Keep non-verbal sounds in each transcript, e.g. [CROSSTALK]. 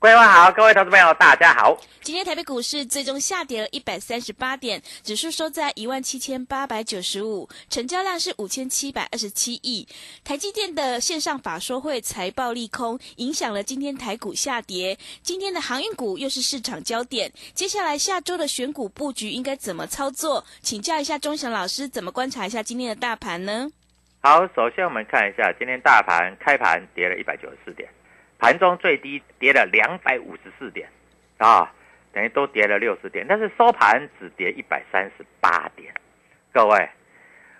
各位好，各位投资朋友，大家好。今天台北股市最终下跌了一百三十八点，指数收在一万七千八百九十五，成交量是五千七百二十七亿。台积电的线上法说会财报利空，影响了今天台股下跌。今天的航运股又是市场焦点，接下来下周的选股布局应该怎么操作？请教一下钟祥老师，怎么观察一下今天的大盘呢？好，首先我们看一下今天大盘开盘跌了一百九十四点。盘中最低跌了两百五十四点，啊，等于都跌了六十点，但是收盘只跌一百三十八点。各位，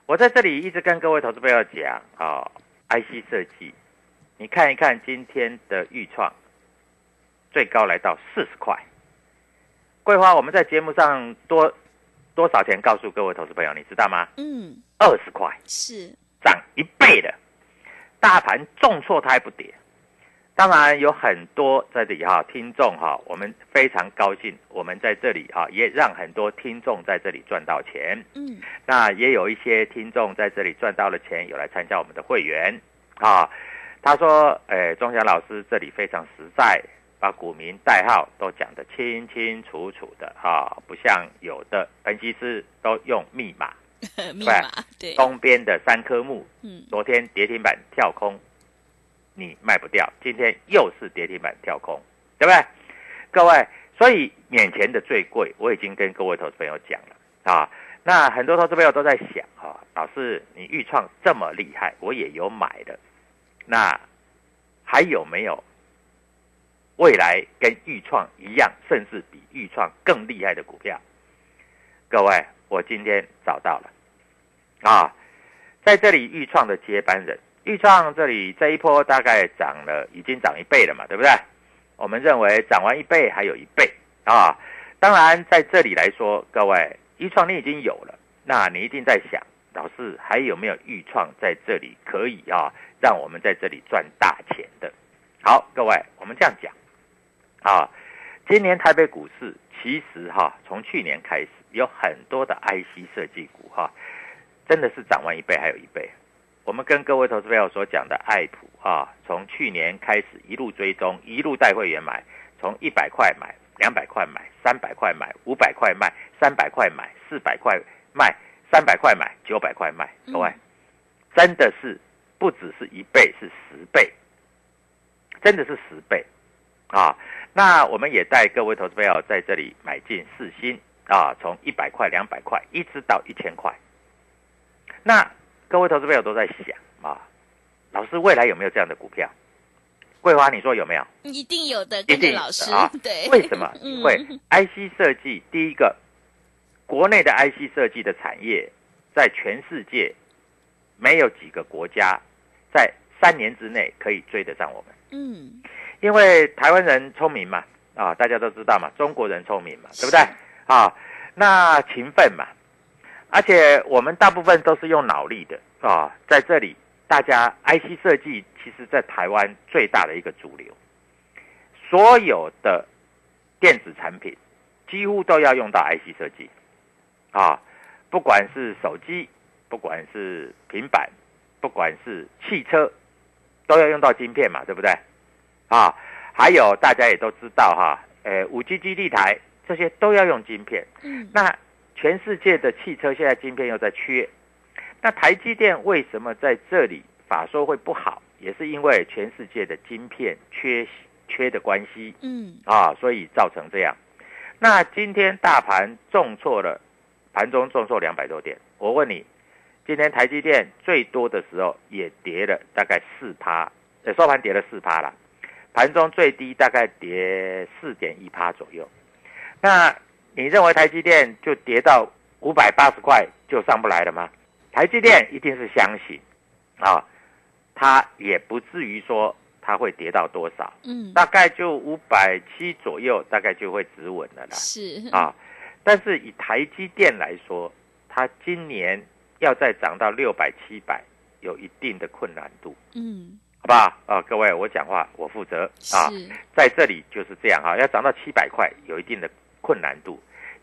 我在这里一直跟各位投资朋友讲啊，IC 设计，你看一看今天的预创，最高来到四十块。桂花，我们在节目上多多少钱告诉各位投资朋友，你知道吗？嗯，二十块，是涨一倍的。大盘重挫它还不跌。当然有很多在这里哈，听众哈，我们非常高兴，我们在这里哈，也让很多听众在这里赚到钱。嗯，那也有一些听众在这里赚到了钱，有来参加我们的会员啊。他说：“哎，钟祥老师这里非常实在，把股民代号都讲得清清楚楚的哈，不像有的分析师都用密码。[LAUGHS] 密码对，东边的三颗木，嗯，昨天跌停板跳空。”你卖不掉，今天又是跌停板跳空，对不对？各位，所以眼前的最贵，我已经跟各位投资朋友讲了啊。那很多投资朋友都在想啊，老师，你预创这么厉害，我也有买的，那还有没有未来跟预创一样，甚至比预创更厉害的股票？各位，我今天找到了啊，在这里预创的接班人。豫创这里这一波大概涨了，已经涨一倍了嘛，对不对？我们认为涨完一倍还有一倍啊。当然在这里来说，各位豫创你已经有了，那你一定在想，老师还有没有豫创在这里可以啊，让我们在这里赚大钱的？好，各位，我们这样讲啊，今年台北股市其实哈，从去年开始有很多的 IC 设计股哈，真的是涨完一倍还有一倍。我们跟各位投资朋友所讲的爱普啊，从去年开始一路追踪，一路带会员买，从一百块买，两百块买，三百块买，五百块卖，三百块买，四百块卖，三百块买，九百块卖。各位，真的是不只是一倍，是十倍，真的是十倍啊！那我们也带各位投资朋友在这里买进四星啊，从一百块、两百块一直到一千块，那。各位投资朋友都在想啊，老师未来有没有这样的股票？桂花，你说有没有？一定有的，跟着老师啊。[LAUGHS] 对，为什么？因为 IC 设计第一个，国内的 IC 设计的产业，在全世界没有几个国家在三年之内可以追得上我们。嗯，因为台湾人聪明嘛，啊，大家都知道嘛，中国人聪明嘛，对不对？啊，那勤奋嘛，而且我们大部分都是用脑力的啊，在这里，大家 IC 设计其实在台湾最大的一个主流，所有的电子产品几乎都要用到 IC 设计，啊，不管是手机，不管是平板，不管是汽车，都要用到晶片嘛，对不对？啊，还有大家也都知道哈，呃，五 G 基地台这些都要用晶片。嗯，那全世界的汽车现在晶片又在缺，那台积电为什么在这里法说会不好？也是因为全世界的晶片缺缺的关系嗯，啊，所以造成这样。那今天大盘重挫了，盘中重挫两百多点。我问你，今天台积电最多的时候也跌了大概四趴，呃，收盘跌了四趴啦，盘中最低大概跌四点一趴左右。那你认为台积电就跌到五百八十块就上不来了吗？台积电一定是相信啊，它也不至于说它会跌到多少，嗯，大概就五百七左右，大概就会止稳了啦。是，啊，但是以台积电来说，它今年要再涨到六百、七百，有一定的困难度，嗯，好不好？啊，各位，我讲话我负责啊，在这里就是这样哈、要涨到七百块，有一定的困难度。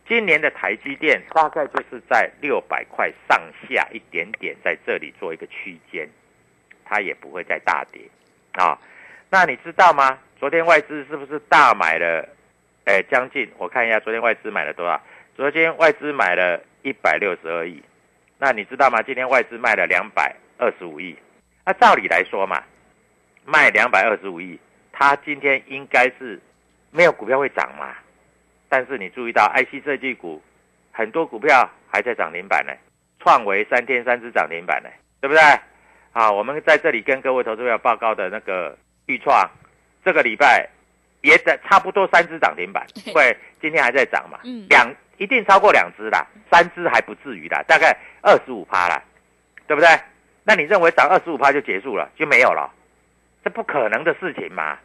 今年的台积电大概就是在六百块上下一点点，在这里做一个区间，它也不会再大跌啊。那你知道吗？昨天外资是不是大买了？哎，将近我看一下，昨天外资买了多少？昨天外资买了一百六十二亿。那你知道吗？今天外资卖了两百二十五亿。那照理来说嘛，卖两百二十五亿，它今天应该是没有股票会涨嘛。但是你注意到 IC 设计股很多股票还在涨停板呢，创维三天三只涨停板呢，对不对？啊，我们在这里跟各位投资者报告的那个预创，这个礼拜也在差不多三只涨停板，[LAUGHS] 因为今天还在涨嘛，嗯两一定超过两只啦，三只还不至于啦，大概二十五趴啦，对不对？那你认为涨二十五趴就结束了，就没有了？这不可能的事情嘛，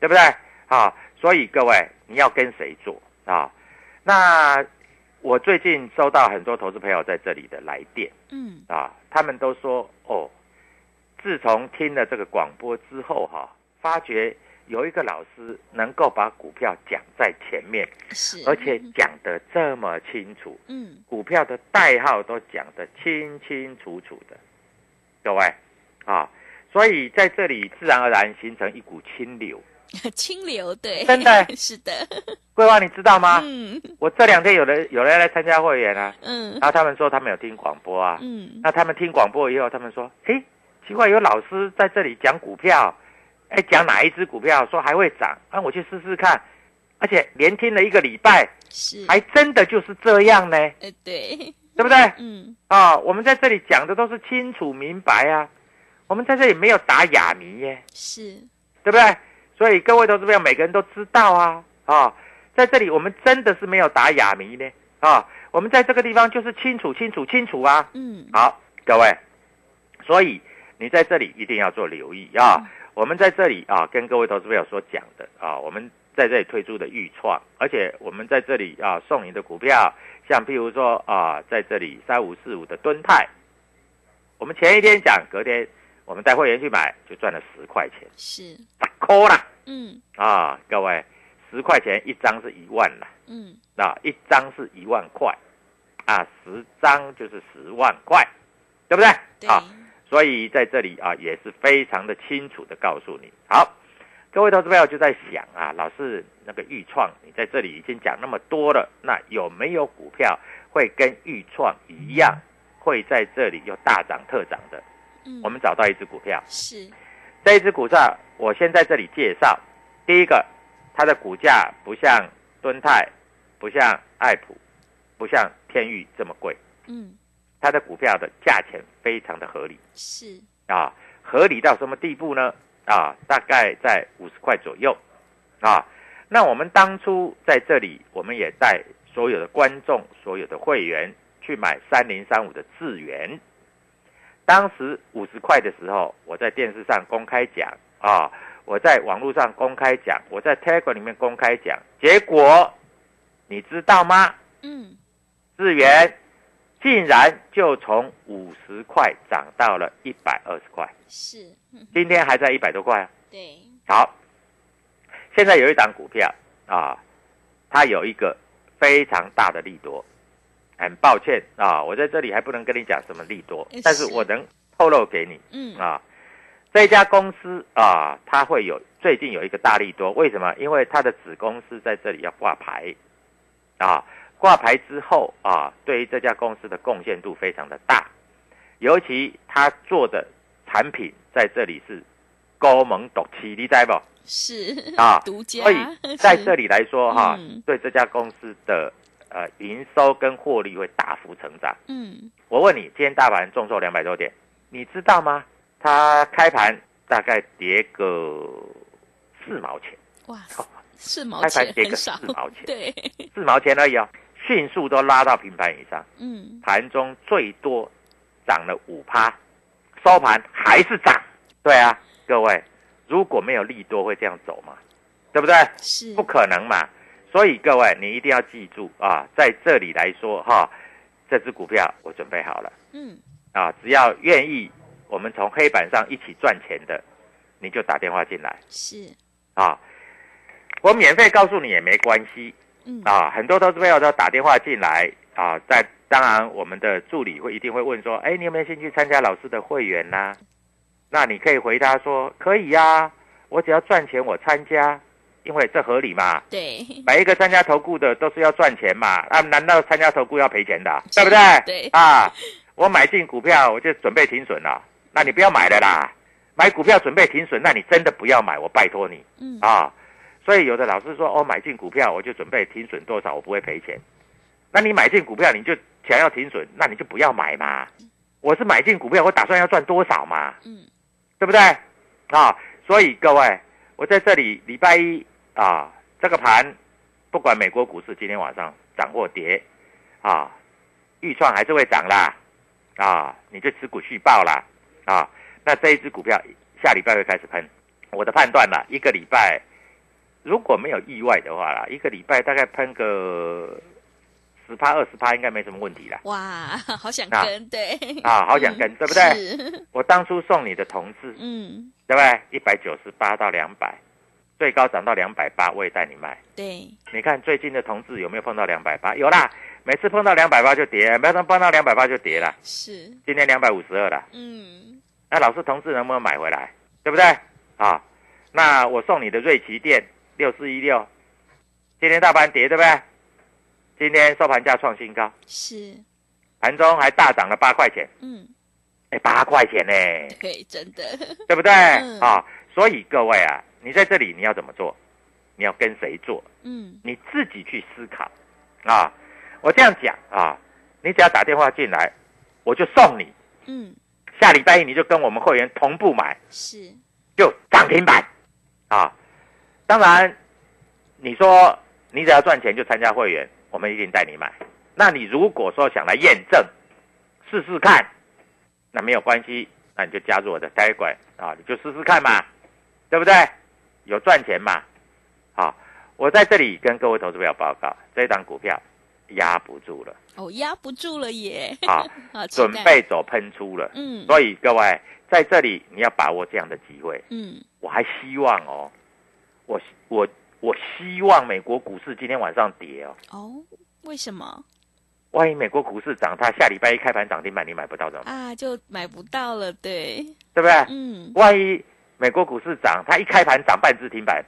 对不对？啊，所以各位你要跟谁做啊？那我最近收到很多投资朋友在这里的来电嗯，啊，他们都说哦，自从听了这个广播之后哈、发觉有一个老师能够把股票讲在前面，是，而且讲得这么清楚，嗯，股票的代号都讲得清清楚楚的，各位啊，所以在这里自然而然形成一股清流。[LAUGHS] 清流，对，真的？[LAUGHS] 是的，[LAUGHS] 桂花，你知道吗？嗯。我这两天有人有人来参加会员啊，嗯。然后他们说他们有听广播啊，嗯，那他们听广播以后，他们说，嘿，奇怪，有老师在这里讲股票，哎，讲哪一只股票，说还会涨，啊，我去试试看，而且连听了一个礼拜，是，还真的就是这样呢，呃，对，对不对？嗯，啊，我们在这里讲的都是清楚明白啊，我们在这里没有打哑谜耶，是，对不对？所以各位投资朋友，每个人都知道啊，啊，在这里我们真的是没有打哑谜呢，啊，我们在这个地方就是清楚清楚清楚啊，嗯，好，各位，所以你在这里一定要做留意啊。我们在这里啊，跟各位投资朋友所讲的啊，我们在这里推出的预创，而且我们在这里啊送你的股票，像譬如说啊，在这里三五四五的敦泰，我们前一天讲，隔天我们带会员去买，就赚了十块钱，是，打扣啦。嗯。啊！各位，十块钱一张是一万啦，嗯，啊，一张是一万块，啊，十张就是十万块，对不对？对，啊，所以在这里啊，也是非常的清楚的告诉你。好，各位投资朋友就在想啊，老师那个豫创，你在这里已经讲那么多了，那有没有股票会跟豫创一样，会在这里又大涨特涨的？嗯，我们找到一只股票，是，这一只股票我先在这里介绍。第一个，它的股价不像敦泰，不像爱普，不像天域这么贵，嗯，它的股票的价钱非常的合理。是，啊，合理到什么地步呢？啊，大概在五十块左右，啊，那我们当初在这里，我们也带所有的观众、所有的会员去买三零三五的智源，当时五十块的时候，我在电视上公开讲啊，我在网络上公开讲，我在 Telegram 里面公开讲，结果你知道吗？嗯，日元竟然就从五十块涨到了一百二十块，是，嗯 [LAUGHS] 今天还在一百多块啊。对，好，现在有一档股票啊，它有一个非常大的利多。很抱歉啊，我在这里还不能跟你讲什么利多，但是。我能透露给你嗯，啊，这家公司啊，它会有最近有一个大利多，为什么？因为它的子公司在这里要挂牌啊，挂牌之后啊，对于这家公司的贡献度非常的大，尤其它做的产品在这里是高盟独起，你知不？是啊 [LAUGHS] 独家，所以在是这里来说哈，[LAUGHS] 嗯对这家公司的呃营收跟获利会大幅成长。嗯，我问你，今天大盘重挫两百多点，你知道吗？它开盘大概跌个四毛钱，哇哦，四毛开盘跌个四毛钱，对，四毛钱而已哦，迅速都拉到平盘以上，嗯，盘中最多涨了五趴，收盘还是涨。对啊，各位，如果没有利多会这样走吗？对不对？是。不可能嘛。所以各位，你一定要记住啊，在这里来说哈，这只股票我准备好了。嗯，啊，只要愿意，我们从黑板上一起赚钱的，你就打电话进来。是，啊。我免费告诉你也没关系。嗯，啊，很多投资朋友都打电话进来。啊，在当然我们的助理会一定会问说，哎，你有没有兴趣参加老师的会员呢、那你可以回答说可以呀、我只要赚钱我参加，因为这合理嘛。对，每一个参加投顾的都是要赚钱嘛，啊，难道参加投顾要赔钱的啊，对不对？对。啊，我买进股票我就准备停损了，那你不要买了啦。买股票准备停损，那你真的不要买，我拜托你嗯，啊。所以有的老师说，哦，买进股票我就准备停损多少，我不会赔钱。那你买进股票你就想要停损，那你就不要买嘛。我是买进股票，我打算要赚多少嘛。嗯，对不对？啊，所以各位，我在这里礼拜一啊，这个盘不管美国股市今天晚上涨或跌，啊，预创还是会涨啦，啊，你就持股续报啦，啊，那这一只股票下礼拜会开始喷，我的判断啦，一个礼拜如果没有意外的话啦，一个礼拜大概喷个十趴二十趴应该没什么问题啦。哇，好想啊跟，对，啊，好想跟，嗯 [LAUGHS] 对不对？是，我当初送你的同志，嗯，对不对？一百九十八到两百，最高涨到两百八，我也带你卖。对，你看最近的同志有没有碰到两百八？有啦，每次碰到两百八就跌，每次碰到两百八就跌了。是，今天两百五十二了，嗯，那老师同志能不能买回来？对不对？啊，那我送你的瑞奇店六四一六，今天大盘跌对不对？今天收盘价创新高，是，盘中还大涨了八块钱，嗯，哎，八块钱呢、对，真的，对不对？嗯啊，所以各位啊，你在这里你要怎么做？你要跟谁做？嗯，你自己去思考啊。我这样讲啊，你只要打电话进来，我就送你。嗯，下礼拜一你就跟我们会员同步买，是，就涨停板啊。当然，你说你只要赚钱就参加会员，我们一定带你买。那你如果说想来验证试试看，那没有关系，那你就加入我的呆管啊，你就试试看嘛，对不对？有赚钱嘛？好，我在这里跟各位投资朋友报告，这档股票压不住了哦，压不住了耶，啊，[LAUGHS] 准，备走喷出了。嗯，所以各位在这里你要把握这样的机会。嗯，我还希望哦，我我我希望美国股市今天晚上跌哦。哦，为什么万一美国股市涨，它下礼拜一开盘涨停板，你买不到怎么办？啊？就买不到了，对，对不对？嗯，万一美国股市涨，它一开盘涨半只停板，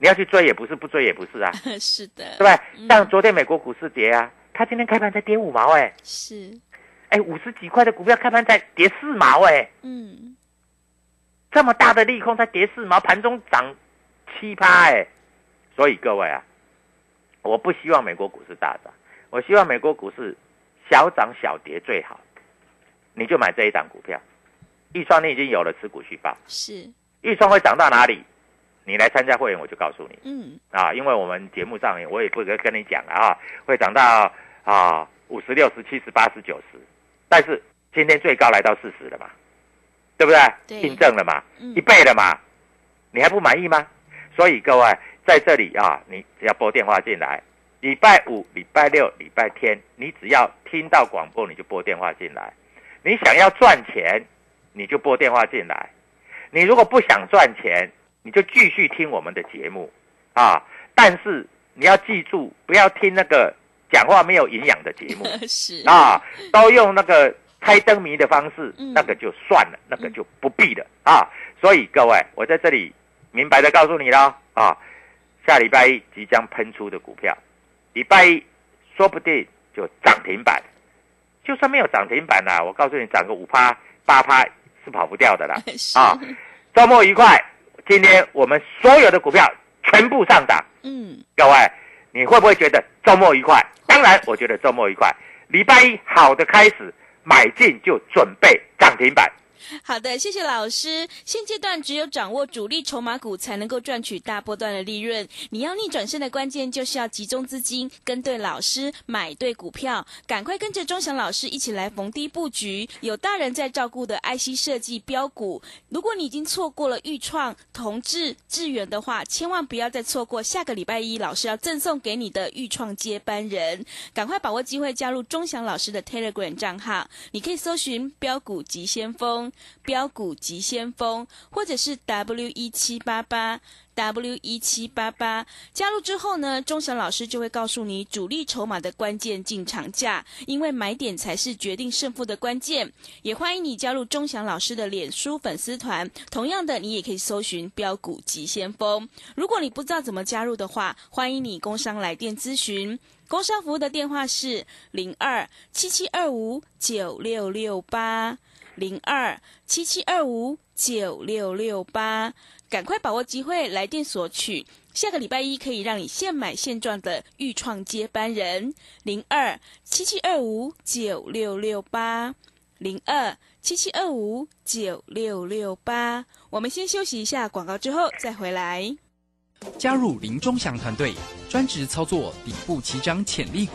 你要去追也不是，不追也不是啊，[LAUGHS] 是的，对不对？嗯。像昨天美国股市跌啊，它今天开盘才跌五毛哎，是，哎，五十几块的股票开盘才跌四毛哎，嗯，这么大的利空才跌四毛，盘中涨七趴哎，所以各位啊，我不希望美国股市大涨，我希望美国股市小涨小跌最好，你就买这一档股票，易创你已经有了持股续报，是，易创会涨到哪里？你来参加会员我就告诉你嗯，啊，因为我们节目上面我也不跟跟你讲了啊，会涨到啊五十六十七十八十九十，但是今天最高来到四十了嘛，对不对？对印证了嘛，嗯一倍了嘛，你还不满意吗？所以各位在这里啊，你只要拨电话进来，礼拜五、礼拜六、礼拜天，你只要听到广播，你就拨电话进来。你想要赚钱，你就拨电话进来；你如果不想赚钱，你就继续听我们的节目啊。但是你要记住，不要听那个讲话没有营养的节目 [LAUGHS] 是啊，都用那个猜灯谜的方式，嗯那个就算了，那个就不必了啊。所以各位，我在这里明白的告诉你了啊，下礼拜一即将喷出的股票，礼拜一说不定就涨停板。就算没有涨停板啦、我告诉你，涨个五趴八趴是跑不掉的啦。[LAUGHS] 啊，周末愉快！今天我们所有的股票全部上涨，嗯，各位，你会不会觉得周末愉快？当然，我觉得周末愉快。礼拜一好的开始，买进就准备涨停板。好的，谢谢老师。现阶段只有掌握主力筹码股，才能够赚取大波段的利润。你要逆转身的关键，就是要集中资金，跟对老师，买对股票。赶快跟着钟祥老师一起来逢低布局，有大人在照顾的 IC 设计标股。如果你已经错过了豫创、同志、智源的话，千万不要再错过下个礼拜一老师要赠送给你的豫创接班人。赶快把握机会加入钟祥老师的 Telegram 账号，你可以搜寻标股急先锋。标股急先锋，或者是 W 一七八八 W 一七八八。加入之后呢，钟祥老师就会告诉你主力筹码的关键进场价，因为买点才是决定胜负的关键。也欢迎你加入钟祥老师的脸书粉丝团，同样的，你也可以搜寻标股急先锋。如果你不知道怎么加入的话，欢迎你工商来电咨询。工商服务的电话是零二七七二五九六六八。零二七七二五九六六八，赶快把握机会来电索取。下个礼拜一可以让你现买现赚的豫创接班人，零二七七二五九六六八，零二七七二五九六六八。我们先休息一下广告，之后再回来。加入林中祥团队，专职操作底部起涨潜力股，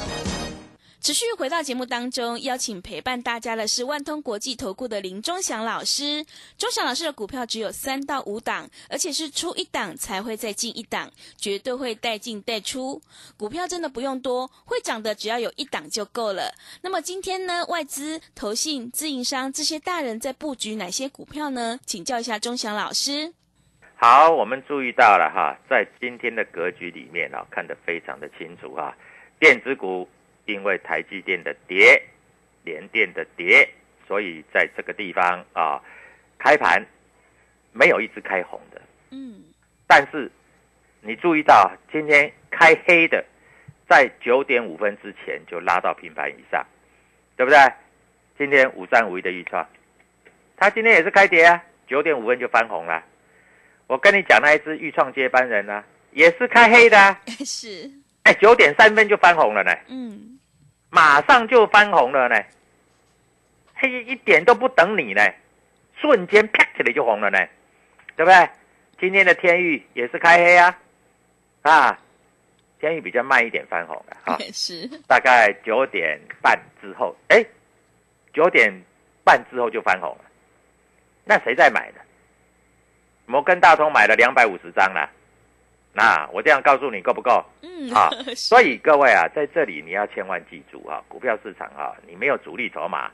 持续回到节目当中，邀请陪伴大家的是万通国际投顾的林忠祥老师。忠祥老师的股票只有三到五档，而且是出一档才会再进一档，绝对会带进带出。股票真的不用多，会涨的只要有一档就够了。那么今天呢，外资、投信、自营商这些大人在布局哪些股票呢？请教一下忠祥老师。好，我们注意到了哈，在今天的格局里面啊，看得非常的清楚哈，电子股。因为台积电的跌，联电的跌，所以在这个地方啊，开盘没有一只开红的。嗯，但是你注意到今天开黑的，在九点五分之前就拉到平盘以上，对不对？今天五三五一的预创，它今天也是开跌啊，九点五分就翻红了。我跟你讲那一只预创接班人呢、啊，也是开黑的、啊，[LAUGHS] 是，哎，九点三分就翻红了呢。嗯。马上就翻红了呢，嘿，一点都不等你呢，瞬间啪起来就红了呢，对不对？今天的天域也是开黑啊，啊，天域比较慢一点翻红了啊，[LAUGHS] 是，大概九点半之后，哎，九点半之后就翻红了，那谁在买呢？摩根大通买了两百五十张了。那我这样告诉你够不够？嗯啊，[LAUGHS] 所以各位啊，在这里你要千万记住啊，股票市场啊，你没有主力筹码，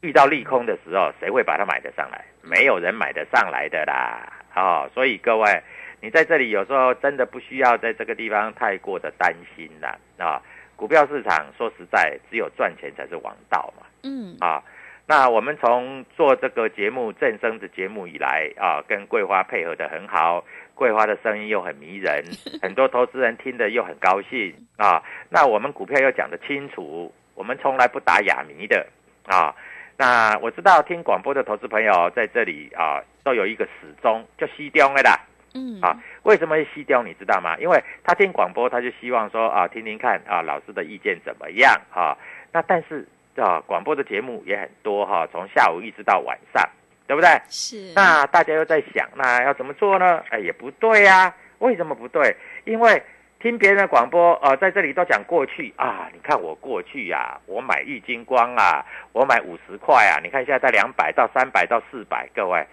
遇到利空的时候，谁会把它买得上来？没有人买得上来的啦。哦，所以各位，你在这里有时候真的不需要在这个地方太过的担心啦。啊，股票市场说实在，只有赚钱才是王道嘛。嗯，啊，那我们从做这个节目正生的节目以来啊，跟桂花配合的很好。桂花的声音又很迷人，[LAUGHS] 很多投资人听得又很高兴啊。那我们股票又讲得清楚，我们从来不打哑谜的啊。那我知道听广播的投资朋友在这里啊，都有一个始终，就西中了啦。嗯，啊，为什么会西中？你知道吗？因为他听广播，他就希望说啊，听听看啊，老师的意见怎么样啊？那但是啊，广播的节目也很多哈、从下午一直到晚上，对不对？是，那大家又在想，那要怎么做呢？哎，也不对呀、为什么不对？因为听别人的广播，呃，在这里都讲过去啊。你看我过去呀、我买玉金光啊，我买五十块啊，你看现在在两百到三百到四百，各位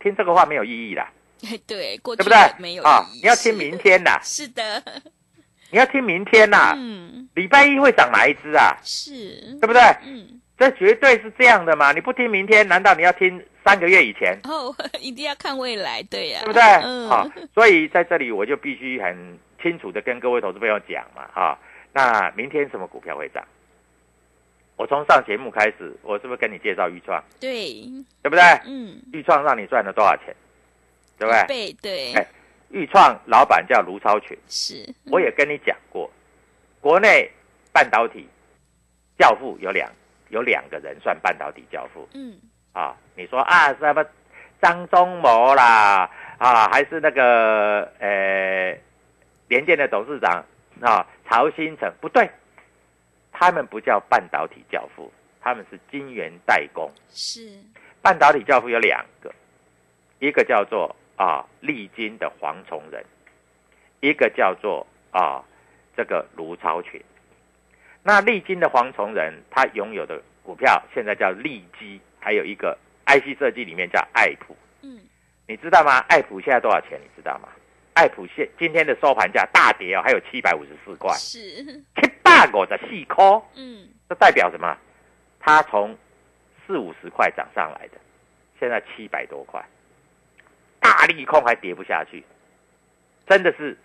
听这个话没有意义啦，[LAUGHS] 对，过去对不对的没有？啊意，义你要听明天的，[LAUGHS] 是的，你要听明天啦。嗯，礼拜一会涨哪一只啊？是，对不对？嗯，这绝对是这样的嘛！你不听明天，难道你要听三个月以前？哦，[LAUGHS] 一定要看未来，对呀、对不对？嗯，好、所以在这里我就必须很清楚的跟各位投资朋友讲嘛，哈，那明天什么股票会涨？我从上节目开始，我是不是跟你介绍预创，对，对不对？嗯，预创让你赚了多少钱？对不对？背对，哎预创老板叫卢超群，是，我也跟你讲过，国内半导体教父有两有两个人算半导体教父，嗯，啊，你说啊什么张忠谋啦，啊还是那个呃联电的董事长啊曹新成，不对，他们不叫半导体教父，他们是晶圆代工。是，半导体教父有两个，一个叫做啊利金的黄崇仁，一个叫做啊这个卢超群。那利金的黄崇仁，他拥有的股票现在叫利基，还有一个 IC 设计里面叫爱普，嗯，你知道吗？爱普现在多少钱？你知道吗？爱普现今天的收盘价大跌哦，还有七百五十四块，是，七百五十四块，嗯，这代表什么？它从四五十块涨上来的，现在七百多块，大利空还跌不下去，真的是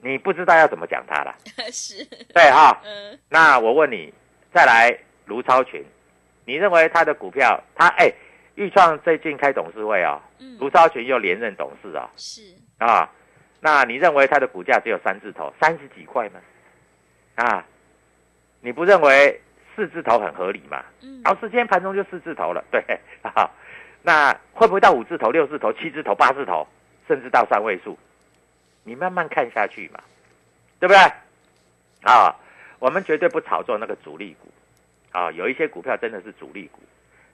你不知道要怎么讲它了。[LAUGHS] 是，对哈、嗯，那我问你，再来卢超群，你认为他的股票，他哎，豫创最近开董事会啊、嗯，卢超群又连任董事哦、是，啊，那你认为他的股价只有三字头，三十几块吗？啊，你不认为四字头很合理吗？嗯，老师今天盘中就四字头了，对，[LAUGHS] 啊，那会不会到五字头、六字头、七字头、八字头，甚至到三位数？你慢慢看下去嘛，对不对？啊，我们绝对不炒作那个主力股，啊，有一些股票真的是主力股。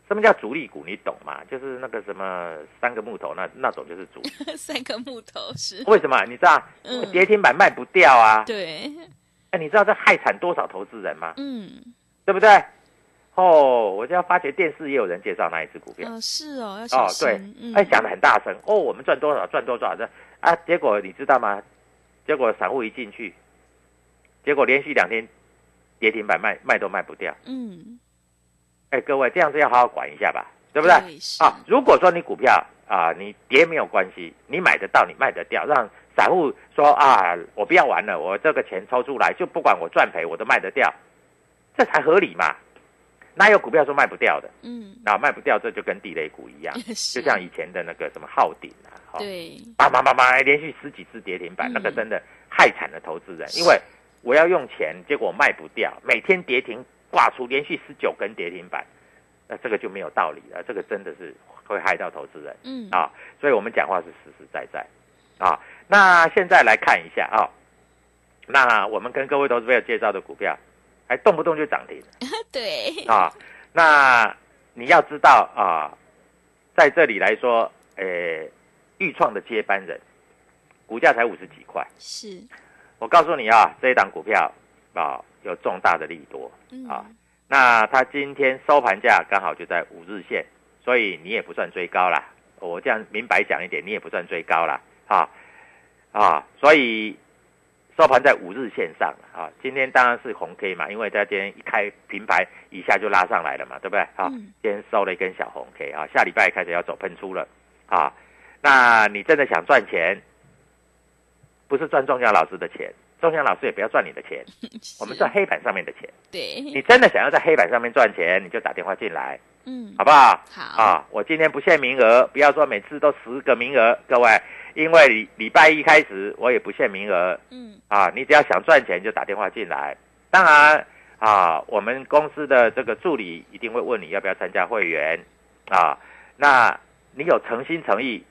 什么叫主力股？你懂吗？就是那个什么三个木头那那种就是主力。[LAUGHS] 三个木头是，为什么？你知道？嗯跌停板卖不掉啊！对，哎，你知道这害惨多少投资人吗？嗯，对不对？哦，我就要发觉电视也有人介绍那一只股票。哦，是哦，要小哦，心，对，嗯，哎，讲的很大声哦，我们赚多少赚多少的啊，结果你知道吗？结果散户一进去，结果连续两天跌停板卖卖都卖不掉。嗯，哎，各位这样子要好好管一下吧，对不对？啊，如果说你股票啊，你跌没有关系，你买得到，你卖得掉，让散户说啊，我不要玩了，我这个钱抽出来，就不管我赚赔，我都卖得掉，这才合理嘛。哪有股票说卖不掉的？嗯，啊，卖不掉，这就跟地雷股一样，[LAUGHS] 就像以前的那个什么浩鼎啊，哈、对，叭叭叭叭，连续十几次跌停板，嗯。那个真的害惨了投资人，因为我要用钱，结果卖不掉，每天跌停挂出连续十九根跌停板，那这个就没有道理了，这个真的是会害到投资人。嗯，啊，所以我们讲话是实实在在。啊。那现在来看一下啊，那我们跟各位投资朋友介绍的股票，还动不动就涨停 [LAUGHS] 对，啊。那你要知道啊，在这里来说，呃，豫创的接班人，股价才五十几块。是，我告诉你啊，这一档股票啊有重大的利多嗯，啊。那它今天收盘价刚好就在五日线，所以你也不算追高啦。我这样明白讲一点，你也不算追高啦啊啊，所以收盘在五日线上啊。今天当然是红 K 嘛，因为它今天一开平盘一下就拉上来了嘛，对不对？啊，嗯今天收了一根小红 K 啊，下礼拜开始要走喷出了啊。那你真的想赚钱，不是赚钟祥老师的钱，钟祥老师也不要赚你的钱，[LAUGHS] 我们赚黑板上面的钱。对，你真的想要在黑板上面赚钱，你就打电话进来，嗯，好不好？好，啊，我今天不限名额，不要说每次都十个名额，各位，因为礼礼拜一开始我也不限名额嗯，啊，你只要想赚钱就打电话进来。当然啊，我们公司的这个助理一定会问你要不要参加会员啊。那你有诚心诚意，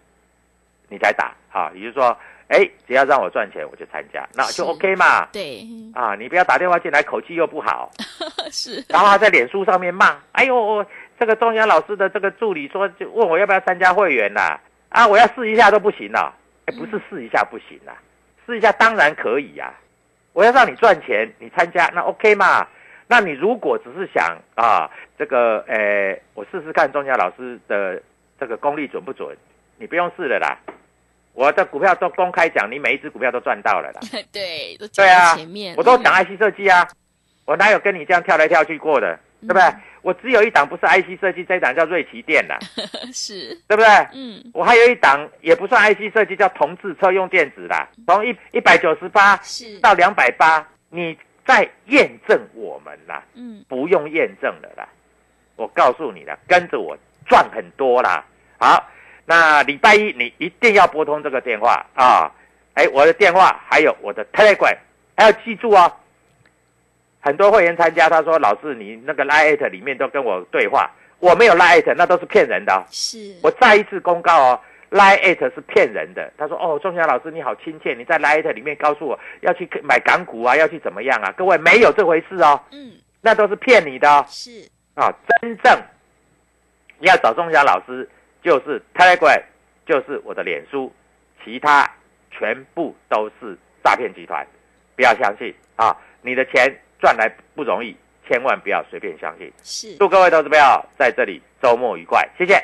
你才打啊。也就是说，哎，只要让我赚钱，我就参加，那就 OK 嘛。对，啊，你不要打电话进来，口气又不好，[LAUGHS] 是，然后他在脸书上面骂，哎呦，这个钟祥老师的这个助理说，就问我要不要参加会员啦、啊，我要试一下都不行了，哎，不是试一下不行啦，试一下当然可以呀、我要让你赚钱，你参加那 OK 嘛？那你如果只是想啊，这个呃，我试试看钟祥老师的这个功力准不准，你不用试了啦。我的股票都公开讲，你每一只股票都赚到了啦。[LAUGHS] 对，对啊前面，，我都讲嗯 IC 设计啊，我哪有跟你这样跳来跳去过的，对不对？我只有一档不是 IC 设计，这一档叫瑞奇电啦，[LAUGHS] 是，对不对？嗯，我还有一档也不算 IC 设计，叫同志车用电子啦，从一一百九十八是，到两百八，你在验证我们啦，嗯，不用验证了啦。我告诉你了，跟着我赚很多啦。好，那礼拜一你一定要拨通这个电话啊！哎，我的电话还有我的 Telegram，还要记住哦。很多会员参加，他说：“老师，你那个 Lite 里面都跟我对话，我没有 Lite，那都是骗人的哦、是，我再一次公告哦，Lite 是骗人的。他说：“哦，钟祥老师你好亲切，你在 Lite 里面告诉我要去买港股啊，要去怎么样啊？各位没有这回事哦，嗯，那都是骗你的哦。是，啊，真正要找钟祥老师，就是 Telegram，就是我的脸书，其他全部都是诈骗集团，不要相信啊！你的钱赚来不容易，千万不要随便相信。是。祝各位投资朋友在这里周末愉快，谢谢。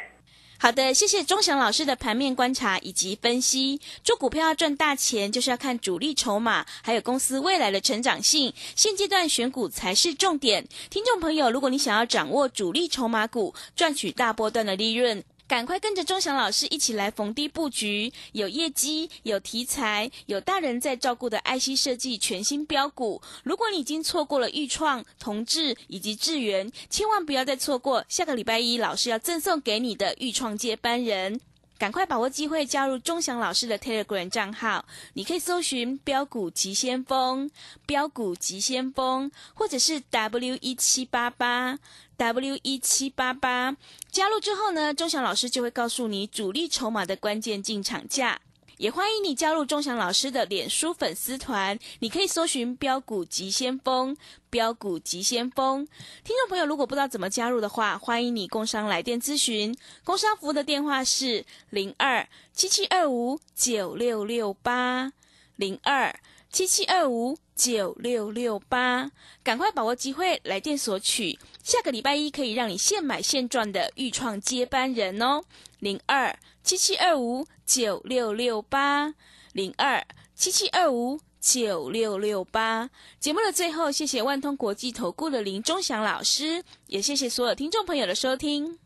好的，谢谢钟祥老师的盘面观察以及分析。做股票要赚大钱，就是要看主力筹码，还有公司未来的成长性。现阶段选股才是重点。听众朋友，如果你想要掌握主力筹码股，赚取大波段的利润。赶快跟着钟祥老师一起来逢低布局，有业绩、有题材、有大人在照顾的 IC 设计全新标股。如果你已经错过了豫创、同志以及智源，千万不要再错过下个礼拜一老师要赠送给你的豫创接班人。赶快把握机会加入钟祥老师的 Telegram 账号，你可以搜寻“标股急先锋”、“标股急先锋”，或者是 W 一七八八 W 一七八八。加入之后呢，钟祥老师就会告诉你主力筹码的关键进场价。也欢迎你加入钟祥老师的脸书粉丝团，你可以搜寻“标股急先锋”、“标股急先锋”。听众朋友，如果不知道怎么加入的话，欢迎你工商来电咨询。工商服务的电话是零二七七二五九六六八零二七七二五九六六八，赶快把握机会来电索取。下个礼拜一可以让你现买现赚的豫创接班人哦，零二七七二五九六六八零二七七二五。九六六八节目的最后，谢谢万通国际投顾的林忠祥老师，也谢谢所有听众朋友的收听。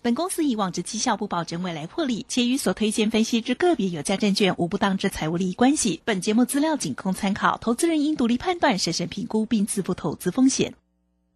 本公司以往之绩效不保证未来获利，且与所推荐分析之个别有价证券无不当之财务利益关系。本节目资料仅供参考，投资人应独立判断、审慎评估并自负投资风险。